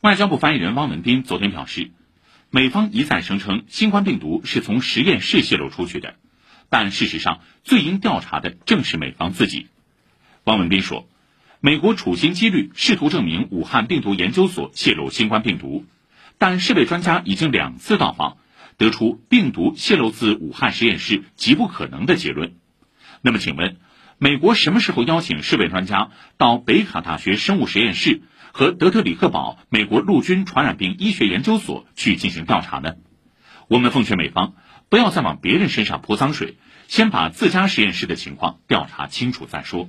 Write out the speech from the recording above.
外交部发言人汪文斌昨天表示，美方一再声称新冠病毒是从实验室泄露出去的，但事实上最应调查的正是美方自己。汪文斌说，美国处心积虑试图证明武汉病毒研究所泄露新冠病毒，但世卫专家已经两次到访，得出病毒泄露自武汉实验室极不可能的结论。那么，请问？美国什么时候邀请世卫专家到北卡大学生物实验室和德特里克堡美国陆军传染病医学研究所去进行调查呢？我们奉劝美方不要再往别人身上泼脏水，先把自家实验室的情况调查清楚再说。